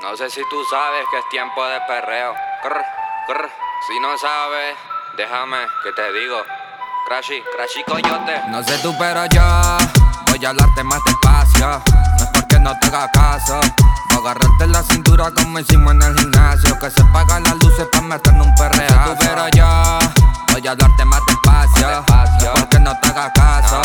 No sé si tú sabes que es tiempo de perreo. Crr, crr. Si no sabes, déjame que te digo. Crashy, Crashy Coyote. No sé tú, pero yo voy a hablarte más despacio. No es porque no te haga caso. Voy a agarrarte la cintura como hicimos en el gimnasio. Que se apagan las luces para meternos un perreo. No sé tú, pero yo voy a hablarte más despacio. Porque no te haga caso.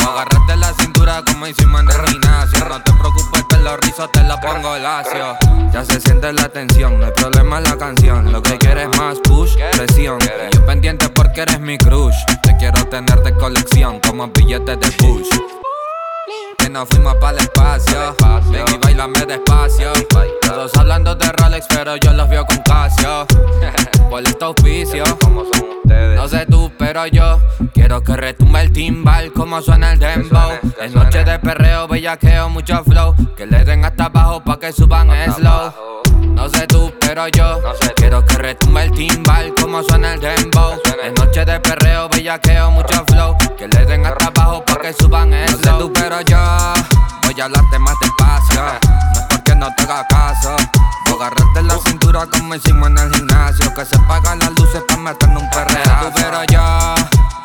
No, agarrarte la cintura como hicimos en el gimnasio. No te preocupes que los rizos te la pongo lacio. Ya se siente la tensión, no hay problema en la canción. Lo que quieres es más push, presión. Y yo pendiente porque eres mi crush. Te quiero tener de colección como billetes de push. Que nos fuimos para el espacio. Ven y bailame despacio. Todos hablando de Rolex, pero yo los veo con Casio. Por este auspicio. ¿Cómo son ustedes? No sé tú, pero yo quiero que retumbe el timbal como suena el dembow. Es noche de perreo, bellaqueo, mucho flow. Que le den hasta abajo pa' que suban slow. abajo. No sé tú, pero yo No sé tú. quiero que retumbe el timbal como suena el dembow. Es noche de perreo, bellaqueo, mucho flow. Que le den hasta abajo pa' que suban slow. No sé tú, pero yo voy a hablarte más despacio. Hicimos en el gimnasio. Que se apagan las luces pa' meternos un perreo. Pero yo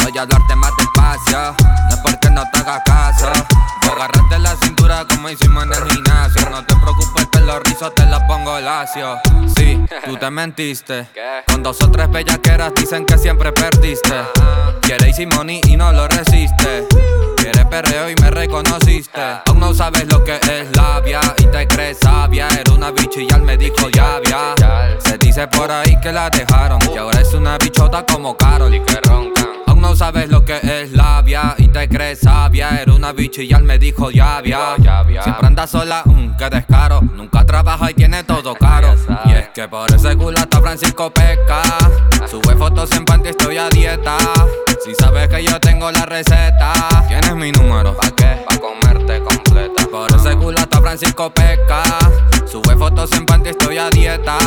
voy a hablarte más despacio. No es porque no te haga caso. Voy a agarrarte la cintura como hicimos en el gimnasio. No te preocupes que los rizos te los pongo lacio. Sí, tú te mentiste. Con dos o tres bellaqueras dicen que siempre perdiste. Quiere Easy Money y no lo resiste. Quiere perreo y me reconociste. Aún no sabes lo que es labia y te crees sabia. Era una bicha y ya me dijo ya, dice por ahí que la dejaron y ahora es una bichota como Carol. Y que roncan. Aún no sabes lo que es labia y te crees sabia. Era una bicha y ya me dijo ya. Siempre anda sola, mm, que descaro. Nunca trabaja y tiene todo caro. Y es que por ese culata Francisco pesca. Sube fotos en panty, estoy a dieta. Si sabes que yo tengo la receta, tienes mi número. ¿Pa' qué? Pa' comerte completa. Por ese culata Francisco pesca. Sube fotos en panty, estoy a dieta.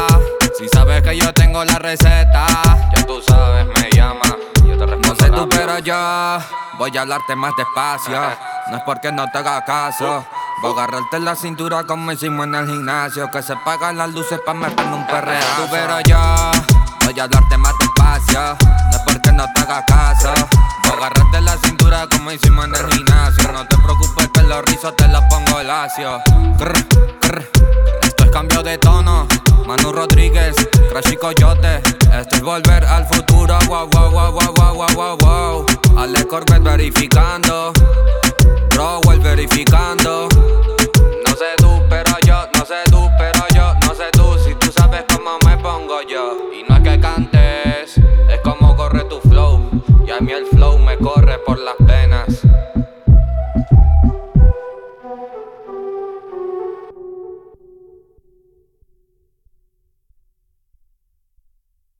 Si sabes que yo tengo la receta. Ya tú sabes, me llama. Yo te respondo No sé tú, pero yo voy a hablarte más despacio. No es porque no te haga caso. Voy a agarrarte la cintura como hicimos en el gimnasio. Que se apagan las luces para meternos un perreo. Tú, pero yo voy a hablarte más despacio. No es porque no te haga caso. Voy a agarrarte la cintura como hicimos en el gimnasio. No te preocupes que los rizos te los pongo lacio. Crr, crr. Esto es cambio de tono. Manu Rodríguez, Crash y Coyote. Estoy volver al futuro, wow, wow, wow, wow, wow, wow, wow, wow. Ale Corvette verificando, Rowell verificando. No sé tú, pero yo, no sé tú, pero yo, no sé tú si tú sabes cómo me pongo yo. Y no es que cantes, es como corre tu flow. Y a mí el flow me corre por las venas.